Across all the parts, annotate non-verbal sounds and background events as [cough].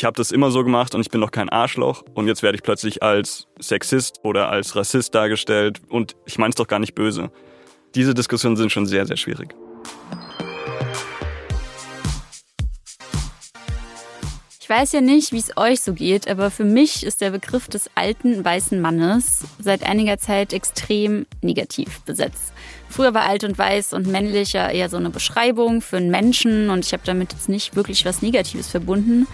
ich habe das immer so gemacht und ich bin doch kein Arschloch und jetzt werde ich plötzlich als Sexist oder als Rassist dargestellt und ich meine es doch gar nicht böse. Diese Diskussionen sind schon sehr, sehr schwierig. Ich weiß ja nicht, wie es euch so geht, aber für mich ist der Begriff des alten weißen Mannes seit einiger Zeit extrem negativ besetzt. Früher war alt und weiß und männlich ja eher so eine Beschreibung für einen Menschen und ich habe damit jetzt nicht wirklich was Negatives verbunden.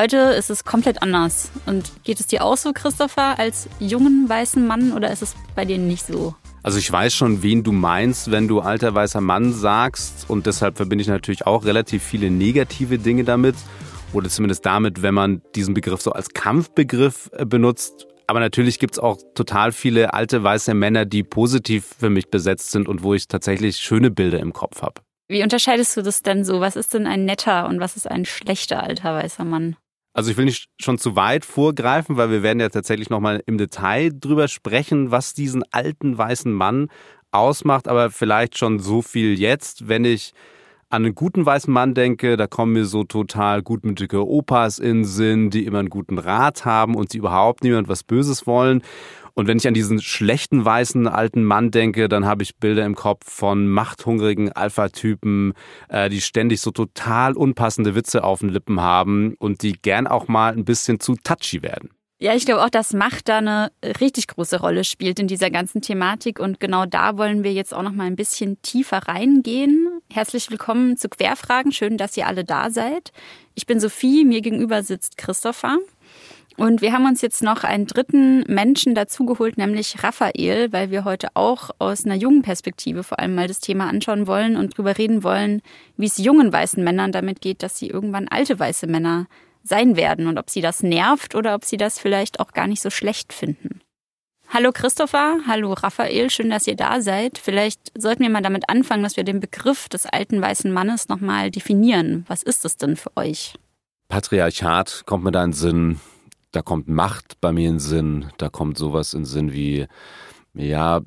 Heute ist es komplett anders. Und geht es dir auch so, Christopher, als jungen weißen Mann oder ist es bei dir nicht so? Also ich weiß schon, wen du meinst, wenn du alter weißer Mann sagst und deshalb verbinde ich natürlich auch relativ viele negative Dinge damit oder zumindest damit, wenn man diesen Begriff so als Kampfbegriff äh, benutzt. Aber natürlich gibt es auch total viele alte weiße Männer, die positiv für mich besetzt sind und wo ich tatsächlich schöne Bilder im Kopf habe. Wie unterscheidest du das denn so? Was ist denn ein netter und was ist ein schlechter alter weißer Mann? Also ich will nicht schon zu weit vorgreifen, weil wir werden ja tatsächlich nochmal im Detail drüber sprechen, was diesen alten weißen Mann ausmacht, aber vielleicht schon so viel jetzt, wenn ich an einen guten weißen Mann denke, da kommen mir so total gutmütige Opas in Sinn, die immer einen guten Rat haben und die überhaupt niemand was Böses wollen. Und wenn ich an diesen schlechten weißen alten Mann denke, dann habe ich Bilder im Kopf von machthungrigen Alpha-Typen, äh, die ständig so total unpassende Witze auf den Lippen haben und die gern auch mal ein bisschen zu touchy werden. Ja, ich glaube auch, dass Macht da eine richtig große Rolle spielt in dieser ganzen Thematik und genau da wollen wir jetzt auch noch mal ein bisschen tiefer reingehen. Herzlich willkommen zu Querfragen. Schön, dass ihr alle da seid. Ich bin Sophie, mir gegenüber sitzt Christopher. Und wir haben uns jetzt noch einen dritten Menschen dazugeholt, nämlich Raphael, weil wir heute auch aus einer jungen Perspektive vor allem mal das Thema anschauen wollen und drüber reden wollen, wie es jungen weißen Männern damit geht, dass sie irgendwann alte weiße Männer sein werden und ob sie das nervt oder ob sie das vielleicht auch gar nicht so schlecht finden. Hallo Christopher, hallo Raphael, schön, dass ihr da seid. Vielleicht sollten wir mal damit anfangen, dass wir den Begriff des alten weißen Mannes nochmal definieren. Was ist es denn für euch? Patriarchat kommt mir da in Sinn, da kommt Macht bei mir in Sinn, da kommt sowas in Sinn wie, ja,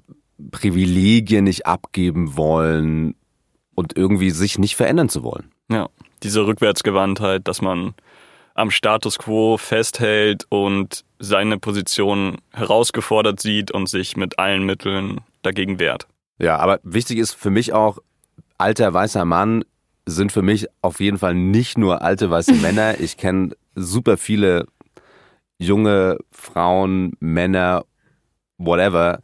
Privilegien nicht abgeben wollen und irgendwie sich nicht verändern zu wollen. Ja, diese Rückwärtsgewandtheit, dass man am Status quo festhält und seine Position herausgefordert sieht und sich mit allen Mitteln dagegen wehrt. Ja, aber wichtig ist für mich auch, alter weißer Mann sind für mich auf jeden Fall nicht nur alte weiße Männer. Ich kenne super viele junge Frauen, Männer, whatever,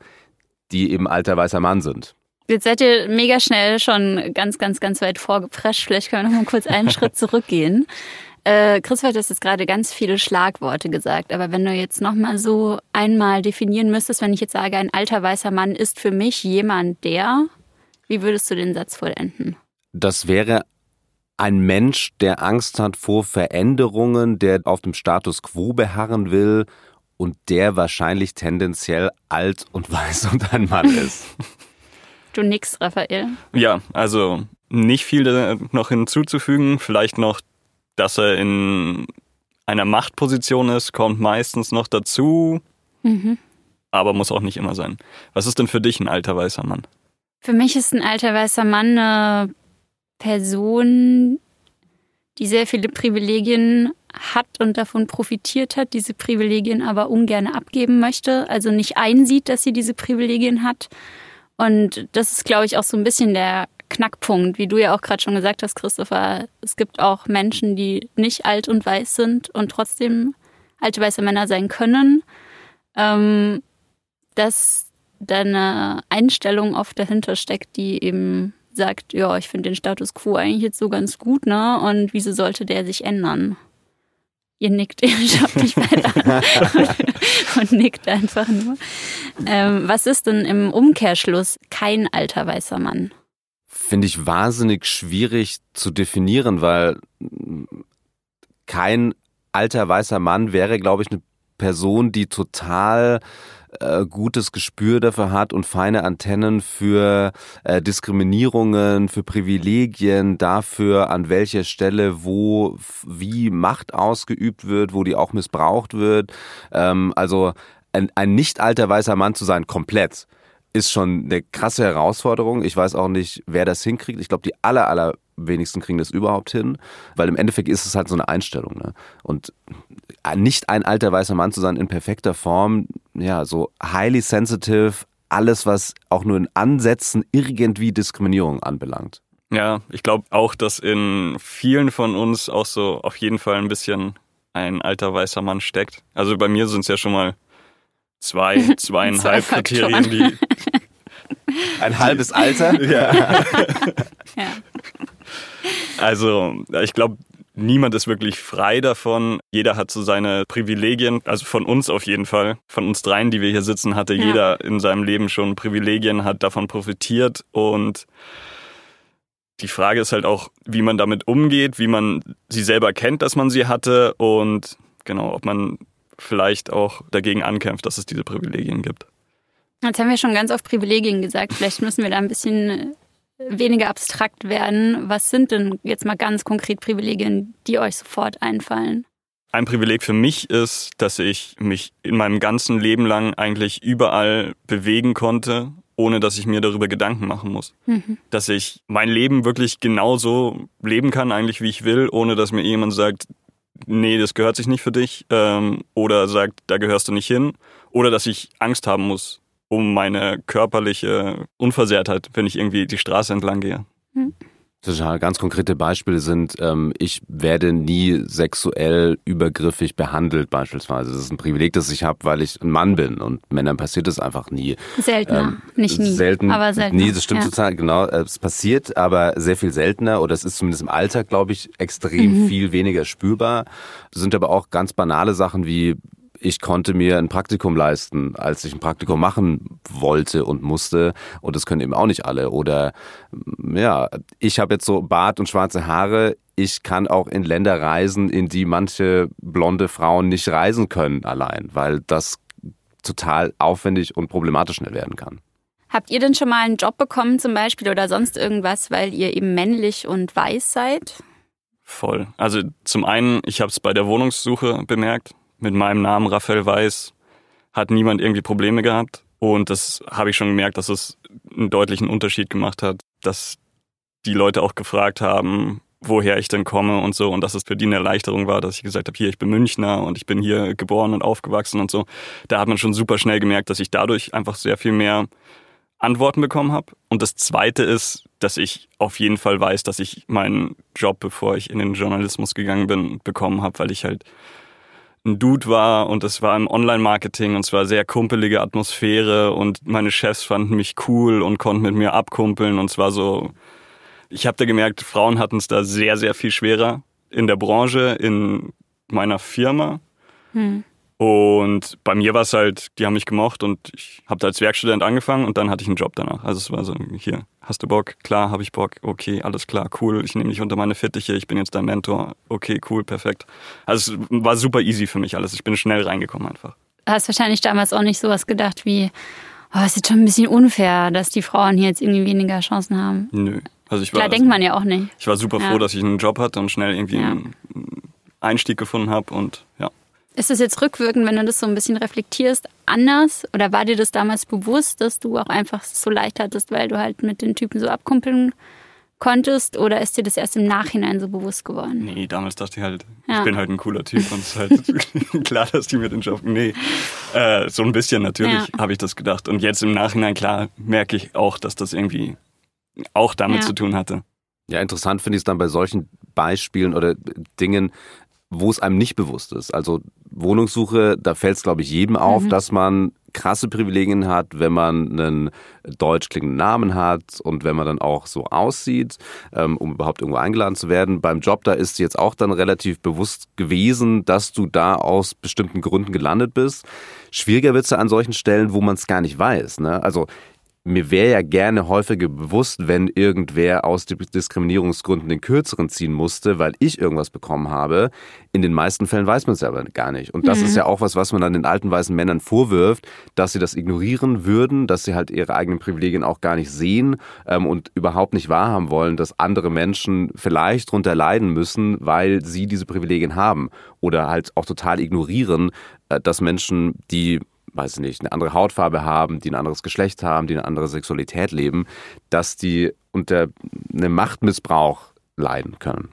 die eben alter weißer Mann sind. Jetzt seid ihr mega schnell schon ganz, ganz, ganz weit vorgeprescht. Vielleicht können wir noch mal kurz einen Schritt [laughs] zurückgehen. Äh, Chris hat jetzt gerade ganz viele Schlagworte gesagt, aber wenn du jetzt noch mal so einmal definieren müsstest, wenn ich jetzt sage, ein alter weißer Mann ist für mich jemand, der, wie würdest du den Satz vollenden? Das wäre ein Mensch, der Angst hat vor Veränderungen, der auf dem Status quo beharren will und der wahrscheinlich tendenziell alt und [laughs] weiß und ein Mann ist. [laughs] Du nix, Raphael. Ja, also nicht viel noch hinzuzufügen. Vielleicht noch dass er in einer Machtposition ist, kommt meistens noch dazu, mhm. aber muss auch nicht immer sein. Was ist denn für dich ein alter weißer Mann? Für mich ist ein alter weißer Mann eine Person, die sehr viele Privilegien hat und davon profitiert hat, diese Privilegien aber ungern abgeben möchte, also nicht einsieht, dass sie diese Privilegien hat. Und das ist, glaube ich, auch so ein bisschen der Knackpunkt, wie du ja auch gerade schon gesagt hast, Christopher. Es gibt auch Menschen, die nicht alt und weiß sind und trotzdem alte weiße Männer sein können. Ähm, dass da eine Einstellung oft dahinter steckt, die eben sagt, ja, ich finde den Status quo eigentlich jetzt so ganz gut, ne? Und wieso sollte der sich ändern? Ihr nickt, [laughs] ihr schaut mich weiter an [laughs] und nickt einfach nur. Ähm, was ist denn im Umkehrschluss kein alter weißer Mann? finde ich wahnsinnig schwierig zu definieren, weil kein alter weißer Mann wäre, glaube ich, eine Person, die total äh, gutes Gespür dafür hat und feine Antennen für äh, Diskriminierungen, für Privilegien, dafür, an welcher Stelle wo wie Macht ausgeübt wird, wo die auch missbraucht wird. Ähm, also ein, ein nicht alter weißer Mann zu sein, komplett ist schon eine krasse Herausforderung. Ich weiß auch nicht, wer das hinkriegt. Ich glaube, die aller, aller wenigsten kriegen das überhaupt hin, weil im Endeffekt ist es halt so eine Einstellung. Ne? Und nicht ein alter weißer Mann zu sein in perfekter Form, ja, so highly sensitive, alles, was auch nur in Ansätzen irgendwie Diskriminierung anbelangt. Ja, ich glaube auch, dass in vielen von uns auch so auf jeden Fall ein bisschen ein alter weißer Mann steckt. Also bei mir sind es ja schon mal zwei, [laughs] zweieinhalb zwei Kriterien, die. Ein halbes Alter? ja. ja. [laughs] Also, ich glaube, niemand ist wirklich frei davon. Jeder hat so seine Privilegien, also von uns auf jeden Fall. Von uns dreien, die wir hier sitzen, hatte ja. jeder in seinem Leben schon Privilegien, hat davon profitiert und die Frage ist halt auch, wie man damit umgeht, wie man sie selber kennt, dass man sie hatte und genau, ob man vielleicht auch dagegen ankämpft, dass es diese Privilegien gibt. Jetzt haben wir schon ganz oft Privilegien gesagt. Vielleicht müssen wir da ein bisschen weniger abstrakt werden. Was sind denn jetzt mal ganz konkret Privilegien, die euch sofort einfallen? Ein Privileg für mich ist, dass ich mich in meinem ganzen Leben lang eigentlich überall bewegen konnte ohne dass ich mir darüber Gedanken machen muss. Mhm. Dass ich mein Leben wirklich genauso leben kann, eigentlich wie ich will, ohne dass mir jemand sagt, nee, das gehört sich nicht für dich, ähm, oder sagt, da gehörst du nicht hin, oder dass ich Angst haben muss um meine körperliche Unversehrtheit, wenn ich irgendwie die Straße entlang gehe. Mhm. Total ganz konkrete Beispiele sind, ähm, ich werde nie sexuell übergriffig behandelt beispielsweise. Das ist ein Privileg, das ich habe, weil ich ein Mann bin und Männern passiert es einfach nie. Seltener, ähm, nicht nie. Selten, aber seltener. Nie, das stimmt ja. total, genau. Es passiert, aber sehr viel seltener oder es ist zumindest im Alltag, glaube ich, extrem mhm. viel weniger spürbar. Das sind aber auch ganz banale Sachen wie ich konnte mir ein Praktikum leisten, als ich ein Praktikum machen wollte und musste. Und das können eben auch nicht alle. Oder ja, ich habe jetzt so Bart und schwarze Haare. Ich kann auch in Länder reisen, in die manche blonde Frauen nicht reisen können allein, weil das total aufwendig und problematisch schnell werden kann. Habt ihr denn schon mal einen Job bekommen zum Beispiel oder sonst irgendwas, weil ihr eben männlich und weiß seid? Voll. Also zum einen, ich habe es bei der Wohnungssuche bemerkt mit meinem Namen Raphael Weiß hat niemand irgendwie Probleme gehabt. Und das habe ich schon gemerkt, dass es einen deutlichen Unterschied gemacht hat, dass die Leute auch gefragt haben, woher ich denn komme und so und dass es für die eine Erleichterung war, dass ich gesagt habe, hier, ich bin Münchner und ich bin hier geboren und aufgewachsen und so. Da hat man schon super schnell gemerkt, dass ich dadurch einfach sehr viel mehr Antworten bekommen habe. Und das Zweite ist, dass ich auf jeden Fall weiß, dass ich meinen Job, bevor ich in den Journalismus gegangen bin, bekommen habe, weil ich halt ein Dude war und es war im Online-Marketing und es war sehr kumpelige Atmosphäre und meine Chefs fanden mich cool und konnten mit mir abkumpeln und es war so, ich habe da gemerkt, Frauen hatten es da sehr, sehr viel schwerer in der Branche, in meiner Firma. Hm. Und bei mir war es halt, die haben mich gemocht und ich habe da als Werkstudent angefangen und dann hatte ich einen Job danach. Also es war so, hier, hast du Bock? Klar, habe ich Bock. Okay, alles klar, cool. Ich nehme dich unter meine Fittiche, ich bin jetzt dein Mentor. Okay, cool, perfekt. Also es war super easy für mich alles. Ich bin schnell reingekommen einfach. Du hast wahrscheinlich damals auch nicht sowas gedacht wie, oh, es ist schon ein bisschen unfair, dass die Frauen hier jetzt irgendwie weniger Chancen haben. Nö. Also ich war, Klar, denkt man ja auch nicht. Ich war super froh, ja. dass ich einen Job hatte und schnell irgendwie ja. einen Einstieg gefunden habe und ja. Ist es jetzt rückwirkend, wenn du das so ein bisschen reflektierst, anders? Oder war dir das damals bewusst, dass du auch einfach so leicht hattest, weil du halt mit den Typen so abkumpeln konntest? Oder ist dir das erst im Nachhinein so bewusst geworden? Nee, damals dachte ich halt, ja. ich bin halt ein cooler Typ und es ist halt [laughs] klar, dass die mir den Job. Nee, äh, so ein bisschen natürlich ja. habe ich das gedacht. Und jetzt im Nachhinein, klar, merke ich auch, dass das irgendwie auch damit ja. zu tun hatte. Ja, interessant finde ich es dann bei solchen Beispielen oder Dingen, wo es einem nicht bewusst ist. Also Wohnungssuche, da fällt es, glaube ich, jedem auf, mhm. dass man krasse Privilegien hat, wenn man einen deutsch klingenden Namen hat und wenn man dann auch so aussieht, ähm, um überhaupt irgendwo eingeladen zu werden. Beim Job, da ist jetzt auch dann relativ bewusst gewesen, dass du da aus bestimmten Gründen gelandet bist. Schwieriger wird es an solchen Stellen, wo man es gar nicht weiß. Ne? Also mir wäre ja gerne häufiger bewusst, wenn irgendwer aus Diskriminierungsgründen den Kürzeren ziehen musste, weil ich irgendwas bekommen habe. In den meisten Fällen weiß man es aber gar nicht. Und das mhm. ist ja auch was, was man dann den alten weißen Männern vorwirft, dass sie das ignorieren würden, dass sie halt ihre eigenen Privilegien auch gar nicht sehen ähm, und überhaupt nicht wahrhaben wollen, dass andere Menschen vielleicht darunter leiden müssen, weil sie diese Privilegien haben. Oder halt auch total ignorieren, äh, dass Menschen, die weiß ich nicht, eine andere Hautfarbe haben, die ein anderes Geschlecht haben, die eine andere Sexualität leben, dass die unter einem Machtmissbrauch leiden können.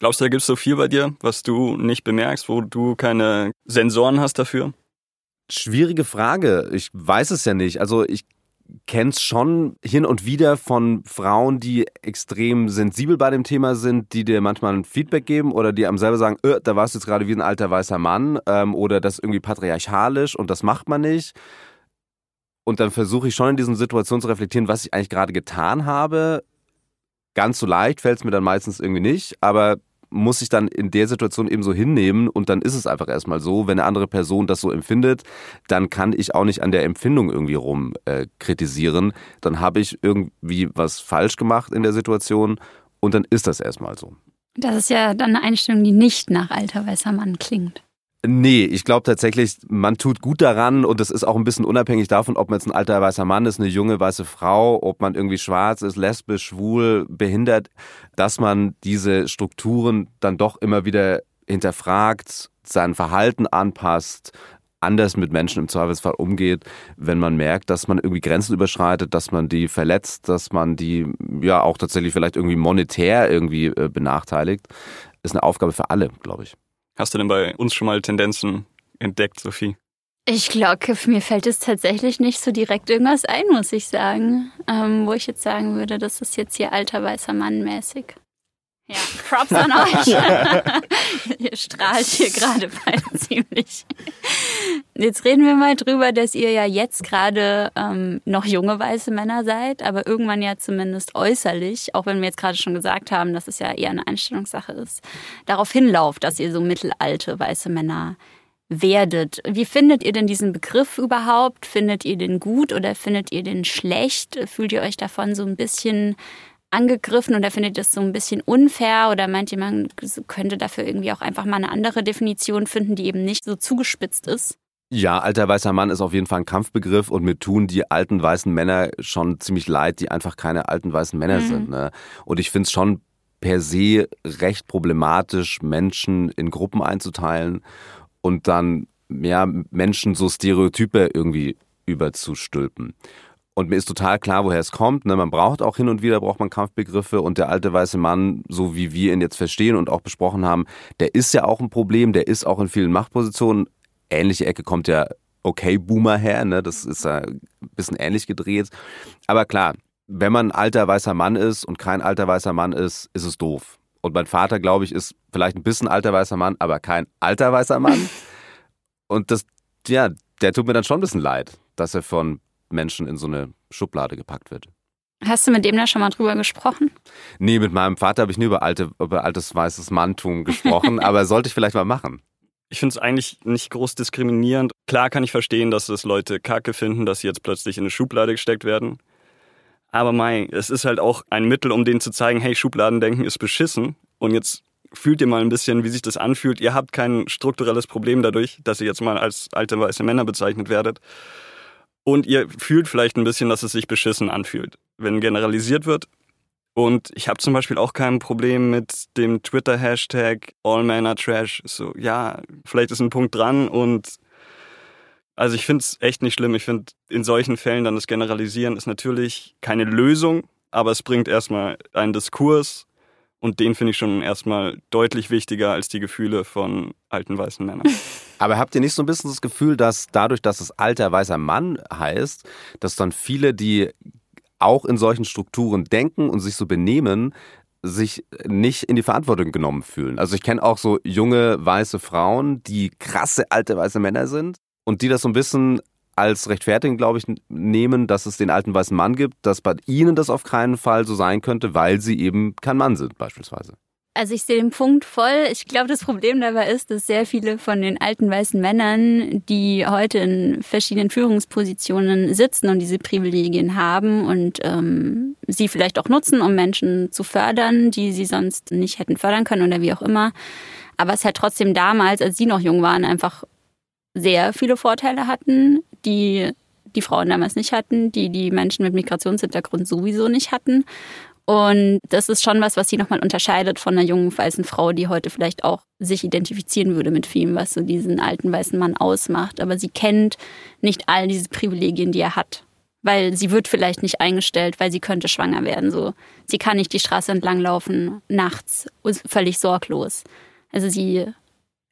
Glaubst du, da gibt es so viel bei dir, was du nicht bemerkst, wo du keine Sensoren hast dafür? Schwierige Frage. Ich weiß es ja nicht. Also ich kenne es schon hin und wieder von Frauen, die extrem sensibel bei dem Thema sind, die dir manchmal ein Feedback geben oder die einem selber sagen, öh, da warst du jetzt gerade wie ein alter weißer Mann ähm, oder das ist irgendwie patriarchalisch und das macht man nicht. Und dann versuche ich schon in diesen Situationen zu reflektieren, was ich eigentlich gerade getan habe. Ganz so leicht fällt es mir dann meistens irgendwie nicht, aber muss ich dann in der Situation eben so hinnehmen und dann ist es einfach erstmal so. Wenn eine andere Person das so empfindet, dann kann ich auch nicht an der Empfindung irgendwie rum äh, kritisieren. Dann habe ich irgendwie was falsch gemacht in der Situation und dann ist das erstmal so. Das ist ja dann eine Einstellung, die nicht nach alter weißer Mann klingt. Nee, ich glaube tatsächlich, man tut gut daran und das ist auch ein bisschen unabhängig davon, ob man jetzt ein alter weißer Mann ist, eine junge weiße Frau, ob man irgendwie schwarz ist, lesbisch, schwul, behindert, dass man diese Strukturen dann doch immer wieder hinterfragt, sein Verhalten anpasst, anders mit Menschen im Zweifelsfall umgeht, wenn man merkt, dass man irgendwie Grenzen überschreitet, dass man die verletzt, dass man die ja auch tatsächlich vielleicht irgendwie monetär irgendwie äh, benachteiligt, ist eine Aufgabe für alle, glaube ich. Hast du denn bei uns schon mal Tendenzen entdeckt, Sophie? Ich glaube, mir fällt es tatsächlich nicht so direkt irgendwas ein, muss ich sagen. Ähm, wo ich jetzt sagen würde, das ist jetzt hier alter weißer Mann mäßig. Ja, Props an [laughs] euch. [laughs] ihr strahlt hier gerade beide [laughs] ziemlich. Jetzt reden wir mal drüber, dass ihr ja jetzt gerade ähm, noch junge weiße Männer seid, aber irgendwann ja zumindest äußerlich, auch wenn wir jetzt gerade schon gesagt haben, dass es ja eher eine Einstellungssache ist, darauf hinlauft, dass ihr so mittelalte weiße Männer werdet. Wie findet ihr denn diesen Begriff überhaupt? Findet ihr den gut oder findet ihr den schlecht? Fühlt ihr euch davon so ein bisschen angegriffen oder findet das so ein bisschen unfair oder meint ihr, man könnte dafür irgendwie auch einfach mal eine andere Definition finden, die eben nicht so zugespitzt ist? Ja, alter weißer Mann ist auf jeden Fall ein Kampfbegriff und mir tun die alten weißen Männer schon ziemlich leid, die einfach keine alten weißen Männer mhm. sind. Ne? Und ich finde es schon per se recht problematisch, Menschen in Gruppen einzuteilen und dann ja, Menschen so Stereotype irgendwie überzustülpen. Und mir ist total klar, woher es kommt. Ne? Man braucht auch hin und wieder braucht man Kampfbegriffe und der alte weiße Mann, so wie wir ihn jetzt verstehen und auch besprochen haben, der ist ja auch ein Problem, der ist auch in vielen Machtpositionen. Ähnliche Ecke kommt ja okay Boomer her, ne? Das ist ja ein bisschen ähnlich gedreht. Aber klar, wenn man ein alter weißer Mann ist und kein alter weißer Mann ist, ist es doof. Und mein Vater, glaube ich, ist vielleicht ein bisschen alter weißer Mann, aber kein alter weißer Mann. [laughs] Und das, ja, der tut mir dann schon ein bisschen leid, dass er von Menschen in so eine Schublade gepackt wird. Hast du mit dem da schon mal drüber gesprochen? Nee, mit meinem Vater habe ich nie über, alte, über altes weißes Manntum gesprochen, [laughs] aber sollte ich vielleicht mal machen. Ich finde es eigentlich nicht groß diskriminierend. Klar kann ich verstehen, dass es Leute kacke finden, dass sie jetzt plötzlich in eine Schublade gesteckt werden. Aber mei, es ist halt auch ein Mittel, um denen zu zeigen, hey, Schubladendenken ist beschissen. Und jetzt fühlt ihr mal ein bisschen, wie sich das anfühlt. Ihr habt kein strukturelles Problem dadurch, dass ihr jetzt mal als alte weiße Männer bezeichnet werdet. Und ihr fühlt vielleicht ein bisschen, dass es sich beschissen anfühlt, wenn generalisiert wird. Und ich habe zum Beispiel auch kein Problem mit dem Twitter-Hashtag All Men are Trash. So, ja, vielleicht ist ein Punkt dran und also ich finde es echt nicht schlimm. Ich finde, in solchen Fällen dann das Generalisieren ist natürlich keine Lösung, aber es bringt erstmal einen Diskurs und den finde ich schon erstmal deutlich wichtiger als die Gefühle von alten weißen Männern. [laughs] Aber habt ihr nicht so ein bisschen das Gefühl, dass dadurch, dass es alter weißer Mann heißt, dass dann viele, die auch in solchen Strukturen denken und sich so benehmen, sich nicht in die Verantwortung genommen fühlen. Also ich kenne auch so junge weiße Frauen, die krasse alte weiße Männer sind und die das so ein bisschen als Rechtfertigung, glaube ich, nehmen, dass es den alten weißen Mann gibt, dass bei ihnen das auf keinen Fall so sein könnte, weil sie eben kein Mann sind, beispielsweise. Also ich sehe den Punkt voll. Ich glaube, das Problem dabei ist, dass sehr viele von den alten weißen Männern, die heute in verschiedenen Führungspositionen sitzen und diese Privilegien haben und ähm, sie vielleicht auch nutzen, um Menschen zu fördern, die sie sonst nicht hätten fördern können oder wie auch immer. Aber es halt trotzdem damals, als sie noch jung waren, einfach sehr viele Vorteile hatten, die die Frauen damals nicht hatten, die die Menschen mit Migrationshintergrund sowieso nicht hatten. Und das ist schon was, was sie nochmal unterscheidet von einer jungen weißen Frau, die heute vielleicht auch sich identifizieren würde mit vielem, was so diesen alten weißen Mann ausmacht. Aber sie kennt nicht all diese Privilegien, die er hat. weil sie wird vielleicht nicht eingestellt, weil sie könnte schwanger werden. So, sie kann nicht die Straße entlang laufen nachts völlig sorglos. Also sie,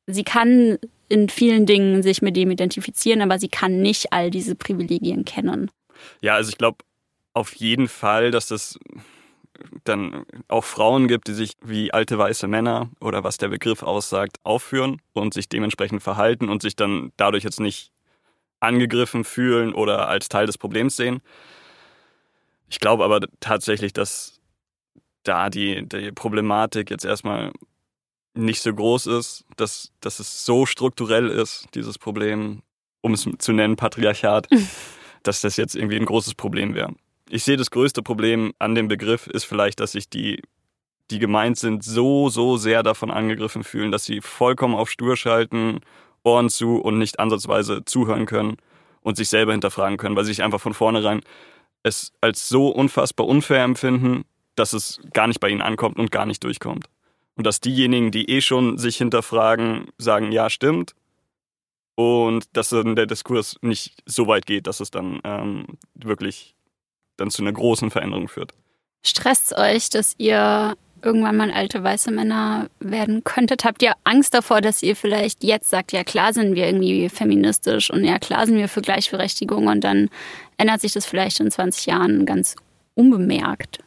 sie kann in vielen Dingen sich mit dem identifizieren, aber sie kann nicht all diese Privilegien kennen. Ja, also ich glaube auf jeden Fall, dass das dann auch Frauen gibt, die sich wie alte weiße Männer oder was der Begriff aussagt, aufführen und sich dementsprechend verhalten und sich dann dadurch jetzt nicht angegriffen fühlen oder als Teil des Problems sehen. Ich glaube aber tatsächlich, dass da die, die Problematik jetzt erstmal nicht so groß ist, dass, dass es so strukturell ist, dieses Problem, um es zu nennen, Patriarchat, [laughs] dass das jetzt irgendwie ein großes Problem wäre. Ich sehe das größte Problem an dem Begriff ist vielleicht, dass sich die, die gemeint sind, so, so sehr davon angegriffen fühlen, dass sie vollkommen auf Stur schalten, Ohren zu und nicht ansatzweise zuhören können und sich selber hinterfragen können, weil sie sich einfach von vornherein es als so unfassbar unfair empfinden, dass es gar nicht bei ihnen ankommt und gar nicht durchkommt. Und dass diejenigen, die eh schon sich hinterfragen, sagen, ja, stimmt. Und dass dann der Diskurs nicht so weit geht, dass es dann ähm, wirklich dann zu einer großen Veränderung führt. Stresst euch, dass ihr irgendwann mal alte weiße Männer werden könntet? Habt ihr Angst davor, dass ihr vielleicht jetzt sagt, ja klar sind wir irgendwie feministisch und ja klar sind wir für Gleichberechtigung und dann ändert sich das vielleicht in 20 Jahren ganz unbemerkt?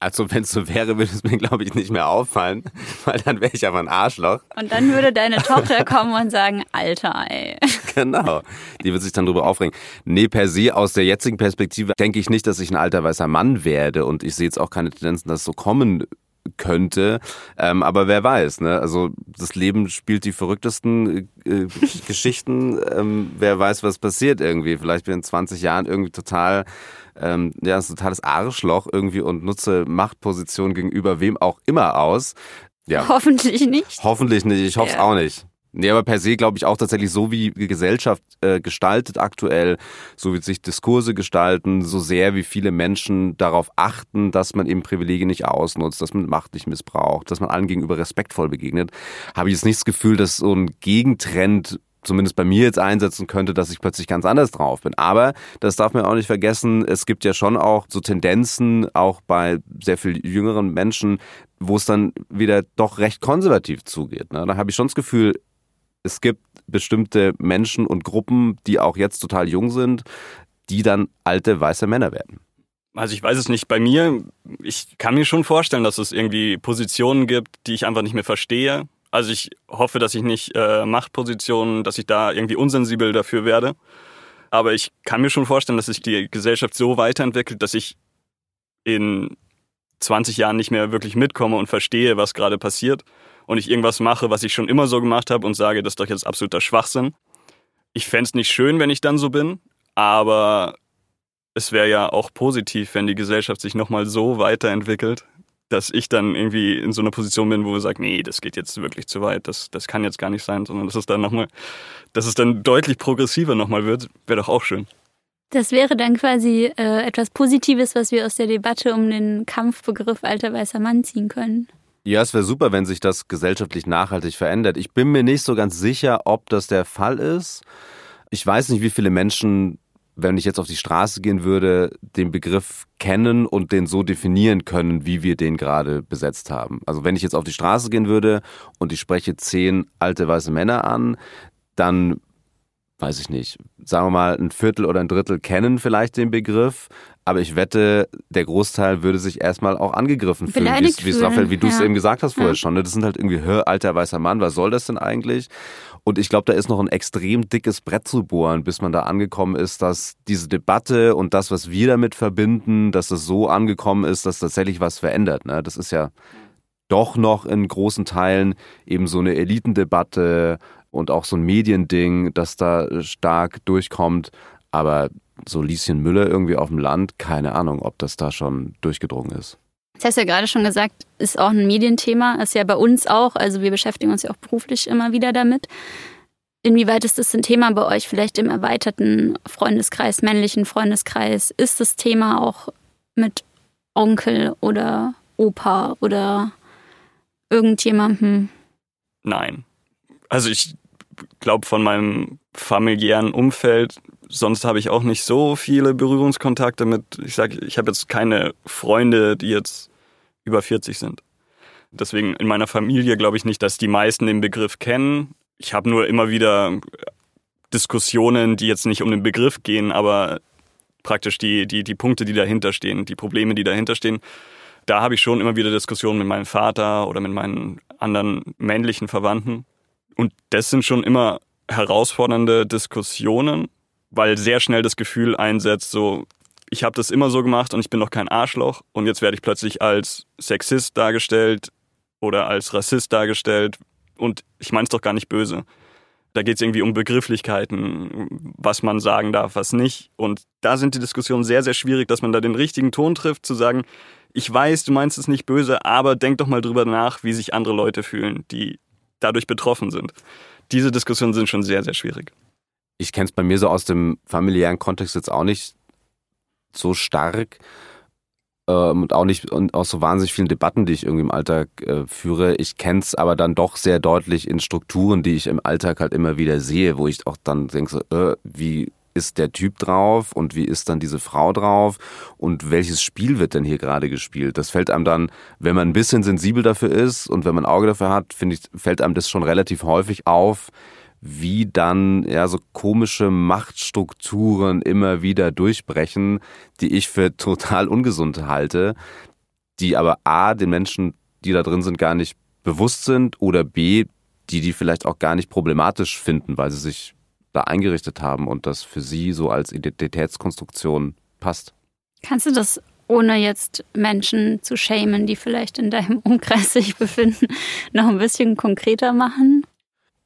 Also wenn es so wäre, würde es mir, glaube ich, nicht mehr auffallen, [laughs] weil dann wäre ich aber ein Arschloch. Und dann würde deine Tochter [laughs] kommen und sagen, Alter, ey. Genau. Die wird sich dann darüber aufregen. Nee, per se, aus der jetzigen Perspektive denke ich nicht, dass ich ein alter weißer Mann werde. Und ich sehe jetzt auch keine Tendenzen, dass es so kommen könnte. Ähm, aber wer weiß, ne? Also das Leben spielt die verrücktesten äh, [laughs] Geschichten. Ähm, wer weiß, was passiert irgendwie. Vielleicht bin ich in 20 Jahren irgendwie total ähm, ja, ein totales Arschloch irgendwie und nutze Machtposition gegenüber wem auch immer aus. Ja. Hoffentlich nicht. Hoffentlich nicht, ich hoffe es ja. auch nicht. Nee, aber per se glaube ich auch tatsächlich so, wie die Gesellschaft äh, gestaltet aktuell, so wie sich Diskurse gestalten, so sehr wie viele Menschen darauf achten, dass man eben Privilegien nicht ausnutzt, dass man Macht nicht missbraucht, dass man allen gegenüber respektvoll begegnet, habe ich jetzt nicht das Gefühl, dass so ein Gegentrend zumindest bei mir jetzt einsetzen könnte, dass ich plötzlich ganz anders drauf bin. Aber das darf man auch nicht vergessen, es gibt ja schon auch so Tendenzen, auch bei sehr viel jüngeren Menschen, wo es dann wieder doch recht konservativ zugeht. Ne? Da habe ich schon das Gefühl, es gibt bestimmte Menschen und Gruppen, die auch jetzt total jung sind, die dann alte weiße Männer werden. Also ich weiß es nicht. Bei mir, ich kann mir schon vorstellen, dass es irgendwie Positionen gibt, die ich einfach nicht mehr verstehe also ich hoffe, dass ich nicht äh, Machtpositionen, dass ich da irgendwie unsensibel dafür werde. Aber ich kann mir schon vorstellen, dass sich die Gesellschaft so weiterentwickelt, dass ich in 20 Jahren nicht mehr wirklich mitkomme und verstehe, was gerade passiert. Und ich irgendwas mache, was ich schon immer so gemacht habe und sage, das ist doch jetzt absoluter Schwachsinn. Ich fände es nicht schön, wenn ich dann so bin, aber es wäre ja auch positiv, wenn die Gesellschaft sich nochmal so weiterentwickelt, dass ich dann irgendwie in so einer Position bin, wo wir sagen, nee, das geht jetzt wirklich zu weit, das, das kann jetzt gar nicht sein, sondern dass es dann nochmal, dass es dann deutlich progressiver nochmal wird, wäre doch auch schön. Das wäre dann quasi äh, etwas Positives, was wir aus der Debatte um den Kampfbegriff alter weißer Mann ziehen können. Ja, es wäre super, wenn sich das gesellschaftlich nachhaltig verändert. Ich bin mir nicht so ganz sicher, ob das der Fall ist. Ich weiß nicht, wie viele Menschen wenn ich jetzt auf die Straße gehen würde, den Begriff kennen und den so definieren können, wie wir den gerade besetzt haben. Also wenn ich jetzt auf die Straße gehen würde und ich spreche zehn alte weiße Männer an, dann weiß ich nicht, sagen wir mal, ein Viertel oder ein Drittel kennen vielleicht den Begriff, aber ich wette, der Großteil würde sich erstmal auch angegriffen fühlen, wie es Raphael, wie du es ja. eben gesagt hast vorher ja. schon. Ne? Das sind halt irgendwie, hör, alter weißer Mann, was soll das denn eigentlich? Und ich glaube, da ist noch ein extrem dickes Brett zu bohren, bis man da angekommen ist, dass diese Debatte und das, was wir damit verbinden, dass es so angekommen ist, dass tatsächlich was verändert. Ne? Das ist ja doch noch in großen Teilen eben so eine Elitendebatte und auch so ein Mediending, das da stark durchkommt. Aber so Lieschen Müller irgendwie auf dem Land, keine Ahnung, ob das da schon durchgedrungen ist. Das hast du ja gerade schon gesagt, ist auch ein Medienthema, ist ja bei uns auch, also wir beschäftigen uns ja auch beruflich immer wieder damit. Inwieweit ist das ein Thema bei euch, vielleicht im erweiterten Freundeskreis, männlichen Freundeskreis? Ist das Thema auch mit Onkel oder Opa oder irgendjemandem? Nein. Also ich glaube, von meinem familiären Umfeld sonst habe ich auch nicht so viele Berührungskontakte mit, ich sage, ich habe jetzt keine Freunde, die jetzt über 40 sind. Deswegen in meiner Familie glaube ich nicht, dass die meisten den Begriff kennen. Ich habe nur immer wieder Diskussionen, die jetzt nicht um den Begriff gehen, aber praktisch die, die, die Punkte, die dahinter stehen, die Probleme, die dahinter stehen. Da habe ich schon immer wieder Diskussionen mit meinem Vater oder mit meinen anderen männlichen Verwandten. Und das sind schon immer herausfordernde Diskussionen, weil sehr schnell das Gefühl einsetzt, so, ich habe das immer so gemacht und ich bin doch kein Arschloch und jetzt werde ich plötzlich als Sexist dargestellt oder als Rassist dargestellt und ich meine es doch gar nicht böse. Da geht es irgendwie um Begrifflichkeiten, was man sagen darf, was nicht. Und da sind die Diskussionen sehr, sehr schwierig, dass man da den richtigen Ton trifft, zu sagen, ich weiß, du meinst es nicht böse, aber denk doch mal drüber nach, wie sich andere Leute fühlen, die dadurch betroffen sind. Diese Diskussionen sind schon sehr, sehr schwierig. Ich kenne es bei mir so aus dem familiären Kontext jetzt auch nicht so stark ähm, und auch nicht und aus so wahnsinnig vielen Debatten, die ich irgendwie im Alltag äh, führe. Ich kenne es aber dann doch sehr deutlich in Strukturen, die ich im Alltag halt immer wieder sehe, wo ich auch dann denke, so, äh, wie ist der Typ drauf und wie ist dann diese Frau drauf und welches Spiel wird denn hier gerade gespielt? Das fällt einem dann, wenn man ein bisschen sensibel dafür ist und wenn man ein Auge dafür hat, finde ich, fällt einem das schon relativ häufig auf, wie dann ja so komische Machtstrukturen immer wieder durchbrechen, die ich für total ungesund halte, die aber a den Menschen, die da drin sind, gar nicht bewusst sind oder b die die vielleicht auch gar nicht problematisch finden, weil sie sich da eingerichtet haben und das für sie so als Identitätskonstruktion passt. Kannst du das ohne jetzt Menschen zu schämen, die vielleicht in deinem [laughs] Umkreis sich befinden, noch ein bisschen konkreter machen?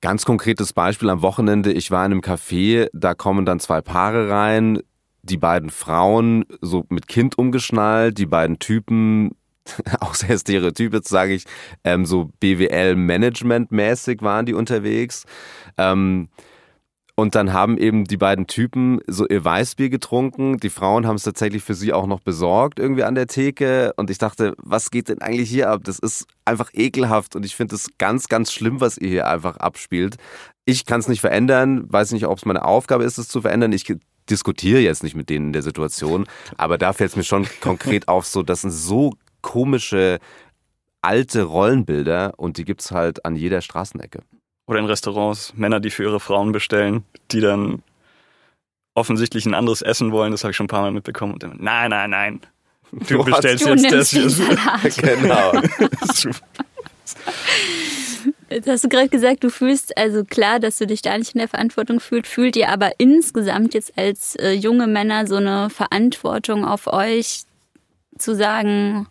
Ganz konkretes Beispiel am Wochenende, ich war in einem Café, da kommen dann zwei Paare rein, die beiden Frauen so mit Kind umgeschnallt, die beiden Typen [laughs] auch sehr stereotyp, jetzt sage ich, ähm, so BWL-Management-mäßig waren die unterwegs. Ähm, und dann haben eben die beiden Typen so ihr Weißbier getrunken. Die Frauen haben es tatsächlich für sie auch noch besorgt, irgendwie an der Theke. Und ich dachte, was geht denn eigentlich hier ab? Das ist einfach ekelhaft. Und ich finde es ganz, ganz schlimm, was ihr hier einfach abspielt. Ich kann es nicht verändern, weiß nicht, ob es meine Aufgabe ist, es zu verändern. Ich diskutiere jetzt nicht mit denen in der Situation. Aber da fällt es mir schon konkret auf, so, das sind so komische alte Rollenbilder und die gibt es halt an jeder Straßenecke. Oder in Restaurants, Männer, die für ihre Frauen bestellen, die dann offensichtlich ein anderes Essen wollen, das habe ich schon ein paar Mal mitbekommen. Und dann, nein, nein, nein. Du What? bestellst du jetzt das hier. [laughs] genau. Jetzt hast du gerade gesagt, du fühlst also klar, dass du dich da nicht in der Verantwortung fühlst. Fühlt ihr aber insgesamt jetzt als äh, junge Männer so eine Verantwortung auf euch zu sagen,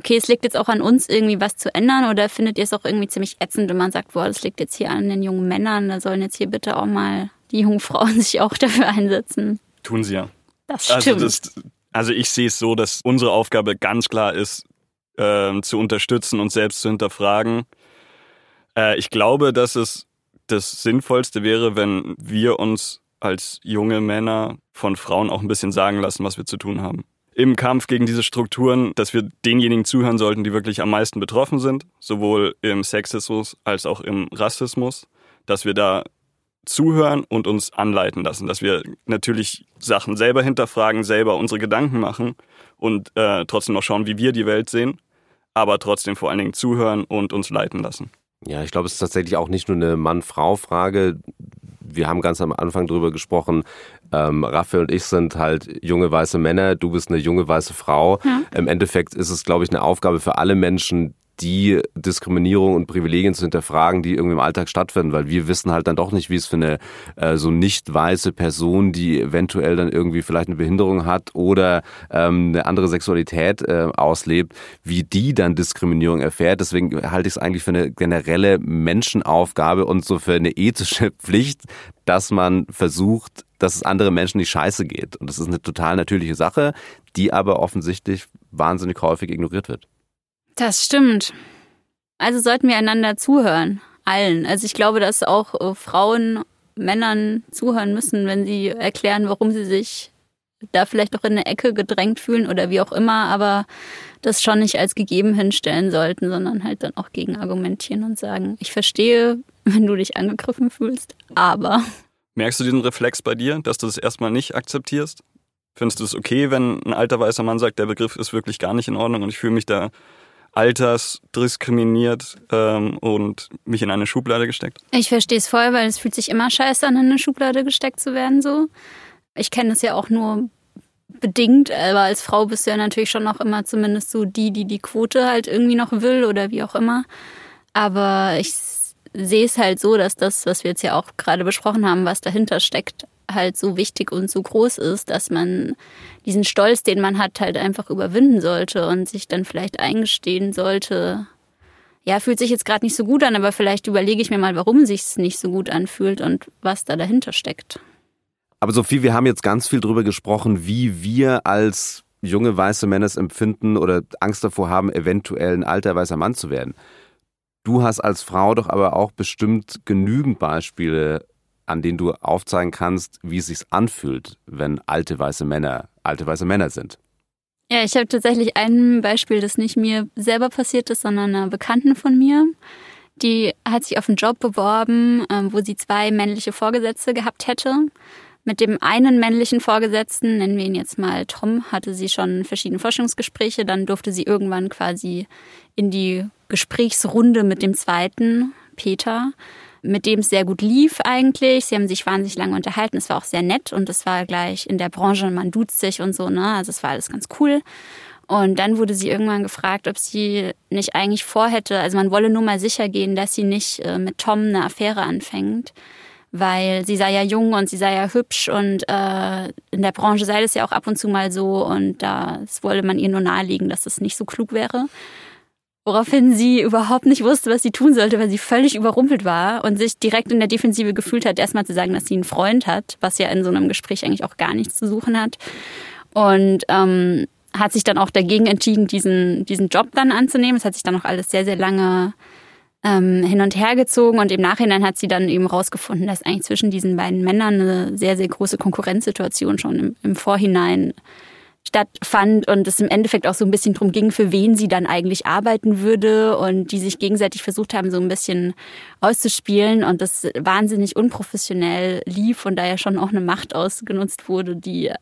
okay, es liegt jetzt auch an uns, irgendwie was zu ändern? Oder findet ihr es auch irgendwie ziemlich ätzend, wenn man sagt, boah, das liegt jetzt hier an den jungen Männern, da sollen jetzt hier bitte auch mal die jungen Frauen [laughs] sich auch dafür einsetzen? Tun sie ja. Das also stimmt. Also, das, also ich sehe es so, dass unsere Aufgabe ganz klar ist, äh, zu unterstützen und selbst zu hinterfragen. Äh, ich glaube, dass es das Sinnvollste wäre, wenn wir uns als junge Männer von Frauen auch ein bisschen sagen lassen, was wir zu tun haben im Kampf gegen diese Strukturen, dass wir denjenigen zuhören sollten, die wirklich am meisten betroffen sind, sowohl im Sexismus als auch im Rassismus, dass wir da zuhören und uns anleiten lassen, dass wir natürlich Sachen selber hinterfragen, selber unsere Gedanken machen und äh, trotzdem noch schauen, wie wir die Welt sehen, aber trotzdem vor allen Dingen zuhören und uns leiten lassen. Ja, ich glaube, es ist tatsächlich auch nicht nur eine Mann-Frau-Frage. Wir haben ganz am Anfang darüber gesprochen, ähm, Raphael und ich sind halt junge weiße Männer, du bist eine junge weiße Frau. Ja. Im Endeffekt ist es, glaube ich, eine Aufgabe für alle Menschen, die Diskriminierung und Privilegien zu hinterfragen, die irgendwie im Alltag stattfinden, weil wir wissen halt dann doch nicht, wie es für eine äh, so nicht weiße Person, die eventuell dann irgendwie vielleicht eine Behinderung hat oder ähm, eine andere Sexualität äh, auslebt, wie die dann Diskriminierung erfährt. Deswegen halte ich es eigentlich für eine generelle Menschenaufgabe und so für eine ethische [laughs] Pflicht, dass man versucht, dass es anderen Menschen nicht scheiße geht. Und das ist eine total natürliche Sache, die aber offensichtlich wahnsinnig häufig ignoriert wird. Das stimmt. Also sollten wir einander zuhören, allen. Also ich glaube, dass auch äh, Frauen Männern zuhören müssen, wenn sie erklären, warum sie sich da vielleicht auch in eine Ecke gedrängt fühlen oder wie auch immer, aber das schon nicht als gegeben hinstellen sollten, sondern halt dann auch gegen argumentieren und sagen, ich verstehe, wenn du dich angegriffen fühlst, aber Merkst du diesen Reflex bei dir, dass du das erstmal nicht akzeptierst? Findest du es okay, wenn ein alter weißer Mann sagt, der Begriff ist wirklich gar nicht in Ordnung und ich fühle mich da altersdiskriminiert ähm, und mich in eine Schublade gesteckt? Ich verstehe es voll, weil es fühlt sich immer scheiße an, in eine Schublade gesteckt zu werden. So, ich kenne es ja auch nur bedingt, aber als Frau bist du ja natürlich schon noch immer zumindest so die, die die Quote halt irgendwie noch will oder wie auch immer. Aber ich sehe es halt so, dass das, was wir jetzt ja auch gerade besprochen haben, was dahinter steckt, halt so wichtig und so groß ist, dass man diesen Stolz, den man hat, halt einfach überwinden sollte und sich dann vielleicht eingestehen sollte. Ja, fühlt sich jetzt gerade nicht so gut an, aber vielleicht überlege ich mir mal, warum sich es nicht so gut anfühlt und was da dahinter steckt. Aber Sophie, wir haben jetzt ganz viel darüber gesprochen, wie wir als junge weiße Männer es empfinden oder Angst davor haben, eventuell ein alter weißer Mann zu werden. Du hast als Frau doch aber auch bestimmt genügend Beispiele, an denen du aufzeigen kannst, wie es sich anfühlt, wenn alte weiße Männer alte weiße Männer sind. Ja, ich habe tatsächlich ein Beispiel, das nicht mir selber passiert ist, sondern einer Bekannten von mir. Die hat sich auf einen Job beworben, ähm, wo sie zwei männliche Vorgesetzte gehabt hätte. Mit dem einen männlichen Vorgesetzten, nennen wir ihn jetzt mal Tom, hatte sie schon verschiedene Forschungsgespräche. Dann durfte sie irgendwann quasi in die Gesprächsrunde mit dem zweiten, Peter, mit dem es sehr gut lief eigentlich. Sie haben sich wahnsinnig lange unterhalten. Es war auch sehr nett und es war gleich in der Branche, man duzt sich und so, ne? Also es war alles ganz cool. Und dann wurde sie irgendwann gefragt, ob sie nicht eigentlich vorhätte, also man wolle nur mal sicher gehen, dass sie nicht äh, mit Tom eine Affäre anfängt weil sie sei ja jung und sie sei ja hübsch und äh, in der Branche sei das ja auch ab und zu mal so und das wolle man ihr nur nahelegen, dass das nicht so klug wäre. Woraufhin sie überhaupt nicht wusste, was sie tun sollte, weil sie völlig überrumpelt war und sich direkt in der Defensive gefühlt hat, erstmal zu sagen, dass sie einen Freund hat, was ja in so einem Gespräch eigentlich auch gar nichts zu suchen hat. Und ähm, hat sich dann auch dagegen entschieden, diesen, diesen Job dann anzunehmen. Es hat sich dann auch alles sehr, sehr lange ähm, hin und her gezogen und im Nachhinein hat sie dann eben rausgefunden, dass eigentlich zwischen diesen beiden Männern eine sehr, sehr große Konkurrenzsituation schon im, im Vorhinein stattfand und es im Endeffekt auch so ein bisschen drum ging, für wen sie dann eigentlich arbeiten würde und die sich gegenseitig versucht haben, so ein bisschen auszuspielen und das wahnsinnig unprofessionell lief und da ja schon auch eine Macht ausgenutzt wurde, die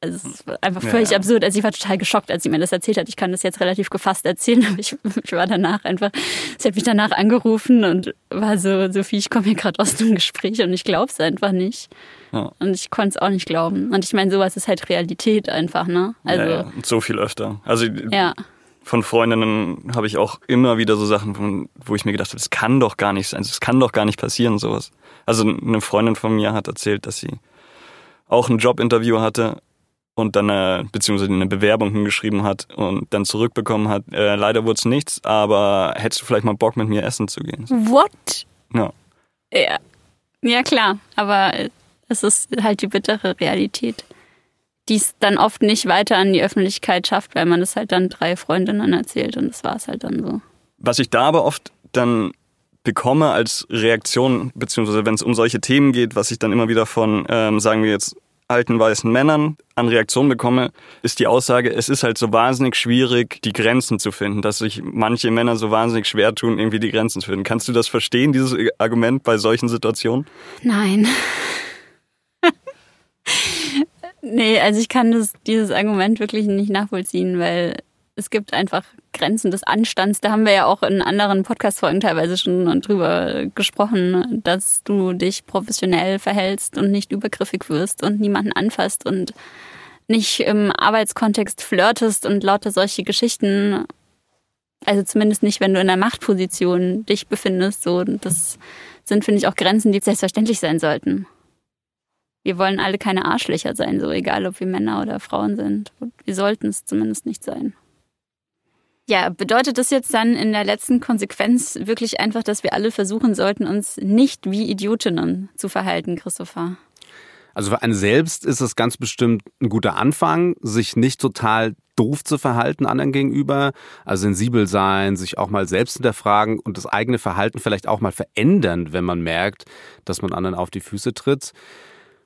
also es ist einfach völlig ja. absurd. Also ich war total geschockt, als sie mir das erzählt hat. Ich kann das jetzt relativ gefasst erzählen, [laughs] aber ich, ich war danach einfach, sie hat mich danach angerufen und war so, Sophie, ich komme hier gerade aus einem Gespräch und ich glaube es einfach nicht. Ja. Und ich konnte es auch nicht glauben. Und ich meine, sowas ist halt Realität einfach, ne? Also ja, ja. so viel öfter. Also ja. von Freundinnen habe ich auch immer wieder so Sachen, wo ich mir gedacht habe, das kann doch gar nicht sein, das kann doch gar nicht passieren, sowas. Also eine Freundin von mir hat erzählt, dass sie auch ein Jobinterview hatte und dann eine, beziehungsweise eine Bewerbung hingeschrieben hat und dann zurückbekommen hat, äh, leider wurde es nichts, aber hättest du vielleicht mal Bock mit mir essen zu gehen? What? Ja. Ja, ja klar, aber es ist halt die bittere Realität, die es dann oft nicht weiter an die Öffentlichkeit schafft, weil man es halt dann drei Freundinnen erzählt und das war es halt dann so. Was ich da aber oft dann bekomme als Reaktion, beziehungsweise wenn es um solche Themen geht, was ich dann immer wieder von, ähm, sagen wir jetzt, alten weißen Männern an Reaktionen bekomme, ist die Aussage, es ist halt so wahnsinnig schwierig, die Grenzen zu finden, dass sich manche Männer so wahnsinnig schwer tun, irgendwie die Grenzen zu finden. Kannst du das verstehen, dieses Argument bei solchen Situationen? Nein. Nee, also ich kann das, dieses Argument wirklich nicht nachvollziehen, weil es gibt einfach Grenzen des Anstands. Da haben wir ja auch in anderen Podcast-Folgen teilweise schon drüber gesprochen, dass du dich professionell verhältst und nicht übergriffig wirst und niemanden anfasst und nicht im Arbeitskontext flirtest und lauter solche Geschichten. Also zumindest nicht, wenn du in der Machtposition dich befindest. So, das sind, finde ich, auch Grenzen, die selbstverständlich sein sollten. Wir wollen alle keine Arschlöcher sein, so egal, ob wir Männer oder Frauen sind. Wir sollten es zumindest nicht sein. Ja, bedeutet das jetzt dann in der letzten Konsequenz wirklich einfach, dass wir alle versuchen sollten, uns nicht wie Idiotinnen zu verhalten, Christopher? Also für einen selbst ist es ganz bestimmt ein guter Anfang, sich nicht total doof zu verhalten anderen gegenüber, also sensibel sein, sich auch mal selbst hinterfragen und das eigene Verhalten vielleicht auch mal verändern, wenn man merkt, dass man anderen auf die Füße tritt.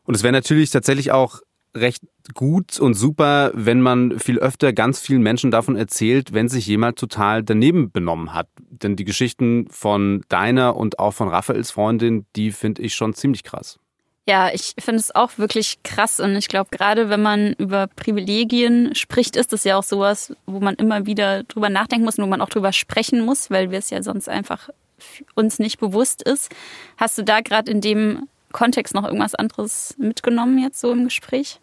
Und es wäre natürlich tatsächlich auch recht gut und super, wenn man viel öfter ganz vielen Menschen davon erzählt, wenn sich jemand total daneben benommen hat. Denn die Geschichten von deiner und auch von Raphaels Freundin, die finde ich schon ziemlich krass. Ja, ich finde es auch wirklich krass und ich glaube, gerade wenn man über Privilegien spricht, ist es ja auch sowas, wo man immer wieder drüber nachdenken muss und wo man auch drüber sprechen muss, weil wir es ja sonst einfach uns nicht bewusst ist. Hast du da gerade in dem Kontext noch irgendwas anderes mitgenommen jetzt so im Gespräch?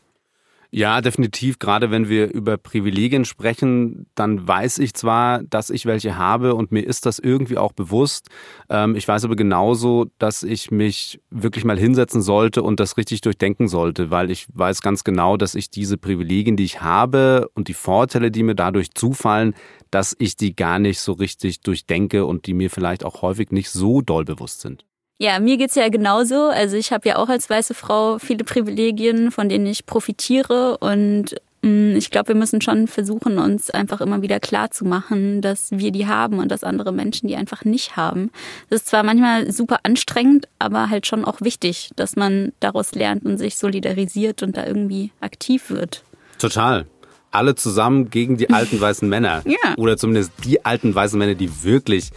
Ja, definitiv. Gerade wenn wir über Privilegien sprechen, dann weiß ich zwar, dass ich welche habe und mir ist das irgendwie auch bewusst. Ähm, ich weiß aber genauso, dass ich mich wirklich mal hinsetzen sollte und das richtig durchdenken sollte, weil ich weiß ganz genau, dass ich diese Privilegien, die ich habe und die Vorteile, die mir dadurch zufallen, dass ich die gar nicht so richtig durchdenke und die mir vielleicht auch häufig nicht so doll bewusst sind. Ja, mir geht's ja genauso. Also ich habe ja auch als weiße Frau viele Privilegien, von denen ich profitiere. Und mh, mm, ich glaube, wir müssen schon versuchen, uns einfach immer wieder klar zu machen, dass wir die haben und dass andere Menschen die einfach nicht haben. Das ist zwar manchmal super anstrengend, aber halt schon auch wichtig, dass man daraus lernt und sich solidarisiert und da irgendwie aktiv wird. Total alle zusammen gegen die alten [laughs] weißen Männer. Ja. Oder zumindest die alten weißen Männer, die wirklich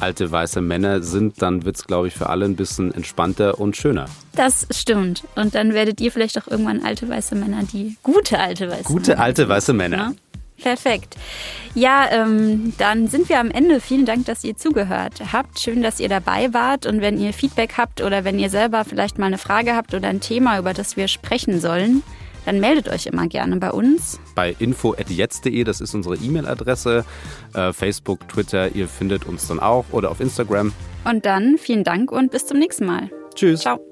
alte weiße Männer sind, dann wird es, glaube ich, für alle ein bisschen entspannter und schöner. Das stimmt. Und dann werdet ihr vielleicht auch irgendwann alte weiße Männer, die gute alte weiße Gute Männer. alte weiße Männer. Ja? Perfekt. Ja, ähm, dann sind wir am Ende. Vielen Dank, dass ihr zugehört habt. Schön, dass ihr dabei wart. Und wenn ihr Feedback habt oder wenn ihr selber vielleicht mal eine Frage habt oder ein Thema, über das wir sprechen sollen, dann meldet euch immer gerne bei uns. Bei info.jetzt.de, das ist unsere E-Mail-Adresse. Äh, Facebook, Twitter, ihr findet uns dann auch oder auf Instagram. Und dann vielen Dank und bis zum nächsten Mal. Tschüss. Ciao.